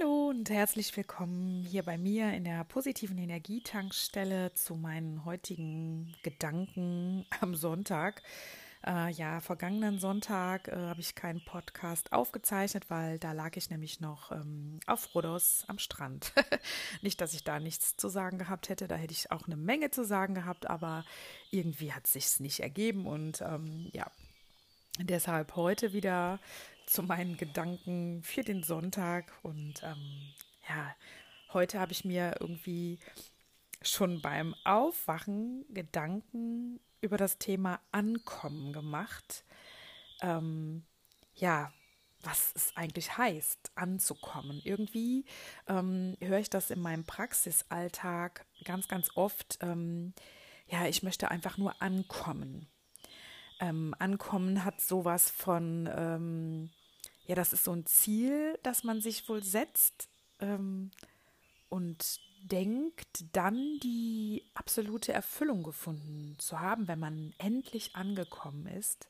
Hallo und herzlich willkommen hier bei mir in der positiven Energietankstelle zu meinen heutigen Gedanken am Sonntag. Äh, ja, vergangenen Sonntag äh, habe ich keinen Podcast aufgezeichnet, weil da lag ich nämlich noch ähm, auf Rhodos am Strand. nicht, dass ich da nichts zu sagen gehabt hätte, da hätte ich auch eine Menge zu sagen gehabt, aber irgendwie hat sich's nicht ergeben und ähm, ja, deshalb heute wieder zu meinen Gedanken für den Sonntag. Und ähm, ja, heute habe ich mir irgendwie schon beim Aufwachen Gedanken über das Thema Ankommen gemacht. Ähm, ja, was es eigentlich heißt, anzukommen. Irgendwie ähm, höre ich das in meinem Praxisalltag ganz, ganz oft. Ähm, ja, ich möchte einfach nur ankommen. Ähm, ankommen hat sowas von, ähm, ja, das ist so ein Ziel, das man sich wohl setzt ähm, und denkt, dann die absolute Erfüllung gefunden zu haben, wenn man endlich angekommen ist.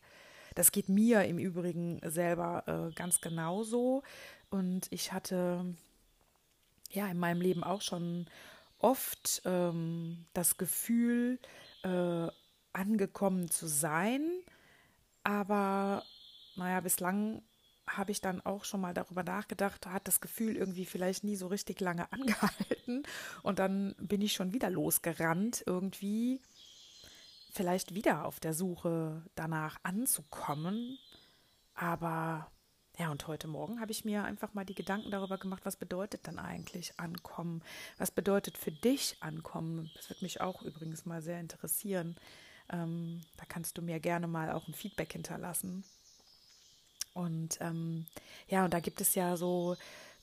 Das geht mir im Übrigen selber äh, ganz genauso. Und ich hatte ja in meinem Leben auch schon oft ähm, das Gefühl, äh, angekommen zu sein. Aber naja, bislang habe ich dann auch schon mal darüber nachgedacht, hat das Gefühl irgendwie vielleicht nie so richtig lange angehalten und dann bin ich schon wieder losgerannt, irgendwie vielleicht wieder auf der Suche danach anzukommen. Aber ja, und heute Morgen habe ich mir einfach mal die Gedanken darüber gemacht, was bedeutet dann eigentlich ankommen? Was bedeutet für dich ankommen? Das wird mich auch übrigens mal sehr interessieren. Ähm, da kannst du mir gerne mal auch ein Feedback hinterlassen. Und ähm, ja, und da gibt es ja so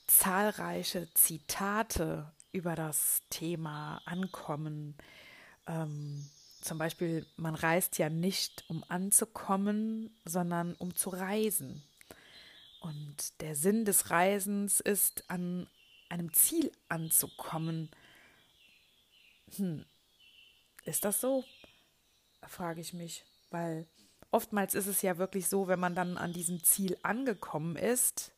zahlreiche Zitate über das Thema Ankommen. Ähm, zum Beispiel, man reist ja nicht, um anzukommen, sondern um zu reisen. Und der Sinn des Reisens ist, an einem Ziel anzukommen. Hm, ist das so? Frage ich mich, weil oftmals ist es ja wirklich so, wenn man dann an diesem Ziel angekommen ist,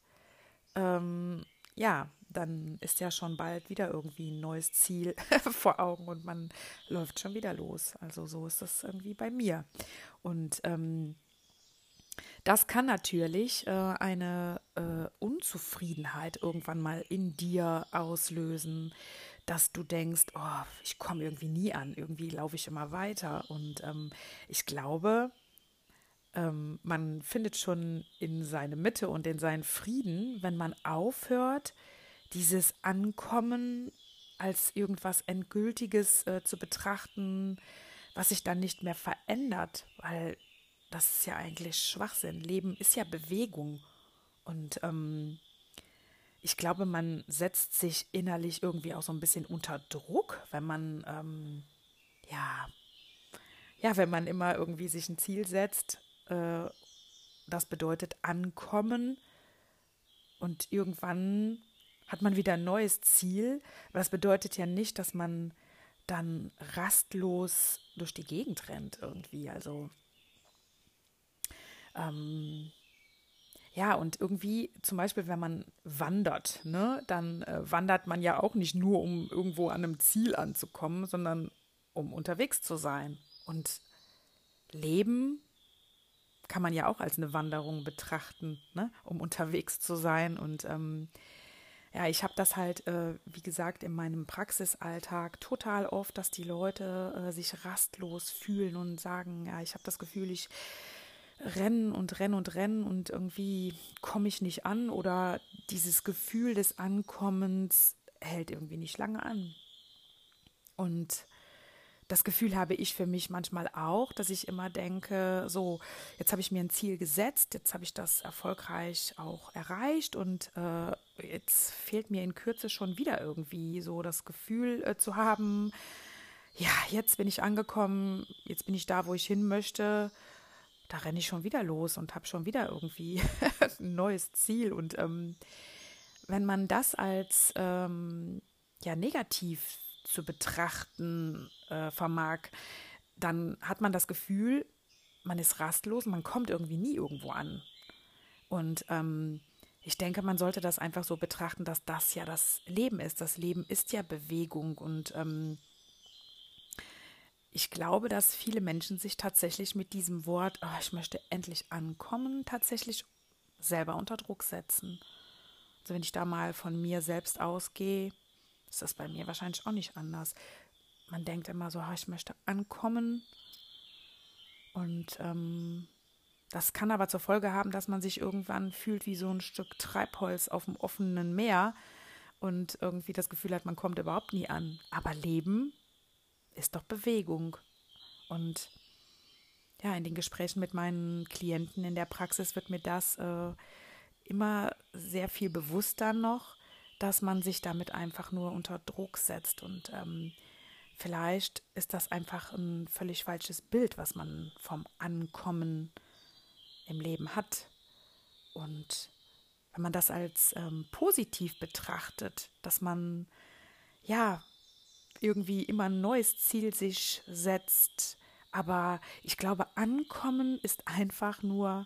ähm, ja, dann ist ja schon bald wieder irgendwie ein neues Ziel vor Augen und man läuft schon wieder los. Also so ist das irgendwie bei mir. Und ähm, das kann natürlich äh, eine äh, Unzufriedenheit irgendwann mal in dir auslösen, dass du denkst, oh, ich komme irgendwie nie an, irgendwie laufe ich immer weiter. Und ähm, ich glaube, ähm, man findet schon in seine Mitte und in seinen Frieden, wenn man aufhört, dieses Ankommen als irgendwas Endgültiges äh, zu betrachten, was sich dann nicht mehr verändert, weil das ist ja eigentlich Schwachsinn. Leben ist ja Bewegung. Und ähm, ich glaube, man setzt sich innerlich irgendwie auch so ein bisschen unter Druck, wenn man, ähm, ja, ja, wenn man immer irgendwie sich ein Ziel setzt äh, das bedeutet ankommen und irgendwann hat man wieder ein neues Ziel. Aber das bedeutet ja nicht, dass man dann rastlos durch die Gegend rennt irgendwie. Also ähm, ja, und irgendwie, zum Beispiel, wenn man wandert, ne, dann äh, wandert man ja auch nicht nur, um irgendwo an einem Ziel anzukommen, sondern um unterwegs zu sein. Und Leben kann man ja auch als eine Wanderung betrachten, ne? um unterwegs zu sein. Und ähm, ja, ich habe das halt, äh, wie gesagt, in meinem Praxisalltag total oft, dass die Leute äh, sich rastlos fühlen und sagen, ja, ich habe das Gefühl, ich renne und renne und renne und irgendwie komme ich nicht an oder dieses Gefühl des Ankommens hält irgendwie nicht lange an. Und das Gefühl habe ich für mich manchmal auch, dass ich immer denke, so, jetzt habe ich mir ein Ziel gesetzt, jetzt habe ich das erfolgreich auch erreicht und äh, jetzt fehlt mir in Kürze schon wieder irgendwie so das Gefühl äh, zu haben, ja, jetzt bin ich angekommen, jetzt bin ich da, wo ich hin möchte. Da renne ich schon wieder los und habe schon wieder irgendwie ein neues Ziel. Und ähm, wenn man das als ähm, ja negativ zu betrachten äh, vermag, dann hat man das Gefühl, man ist rastlos, man kommt irgendwie nie irgendwo an. Und ähm, ich denke, man sollte das einfach so betrachten, dass das ja das Leben ist. Das Leben ist ja Bewegung und ähm, ich glaube, dass viele Menschen sich tatsächlich mit diesem Wort, oh, ich möchte endlich ankommen, tatsächlich selber unter Druck setzen. Also wenn ich da mal von mir selbst ausgehe, ist das bei mir wahrscheinlich auch nicht anders. Man denkt immer so, ich möchte ankommen und ähm, das kann aber zur Folge haben, dass man sich irgendwann fühlt wie so ein Stück Treibholz auf dem offenen Meer und irgendwie das Gefühl hat, man kommt überhaupt nie an. Aber Leben ist doch Bewegung. Und ja, in den Gesprächen mit meinen Klienten in der Praxis wird mir das äh, immer sehr viel bewusster noch, dass man sich damit einfach nur unter Druck setzt. Und ähm, vielleicht ist das einfach ein völlig falsches Bild, was man vom Ankommen im Leben hat. Und wenn man das als ähm, positiv betrachtet, dass man ja irgendwie immer ein neues Ziel sich setzt, aber ich glaube, ankommen ist einfach nur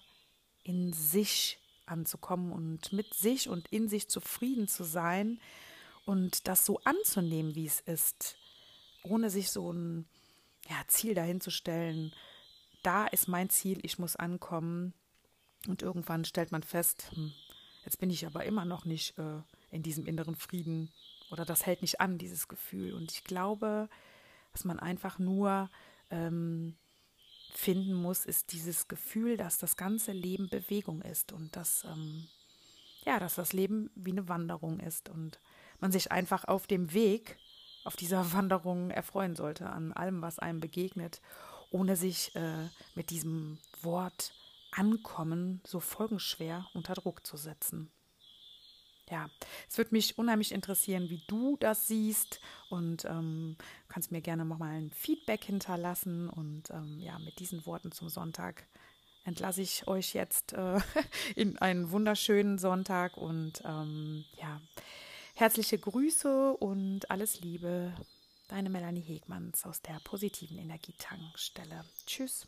in sich anzukommen und mit sich und in sich zufrieden zu sein und das so anzunehmen, wie es ist, ohne sich so ein ja, Ziel dahin zu stellen, da ist mein Ziel, ich muss ankommen. Und irgendwann stellt man fest, hm, jetzt bin ich aber immer noch nicht äh, in diesem inneren Frieden oder das hält nicht an, dieses Gefühl. Und ich glaube, was man einfach nur ähm, finden muss, ist dieses Gefühl, dass das ganze Leben Bewegung ist und dass, ähm, ja, dass das Leben wie eine Wanderung ist und man sich einfach auf dem Weg, auf dieser Wanderung erfreuen sollte an allem, was einem begegnet ohne sich äh, mit diesem Wort ankommen so folgenschwer unter Druck zu setzen. Ja, es würde mich unheimlich interessieren, wie du das siehst und ähm, kannst mir gerne nochmal ein Feedback hinterlassen. Und ähm, ja, mit diesen Worten zum Sonntag entlasse ich euch jetzt äh, in einen wunderschönen Sonntag und ähm, ja, herzliche Grüße und alles Liebe. Deine Melanie Hegmanns aus der positiven Energietankstelle. Tschüss.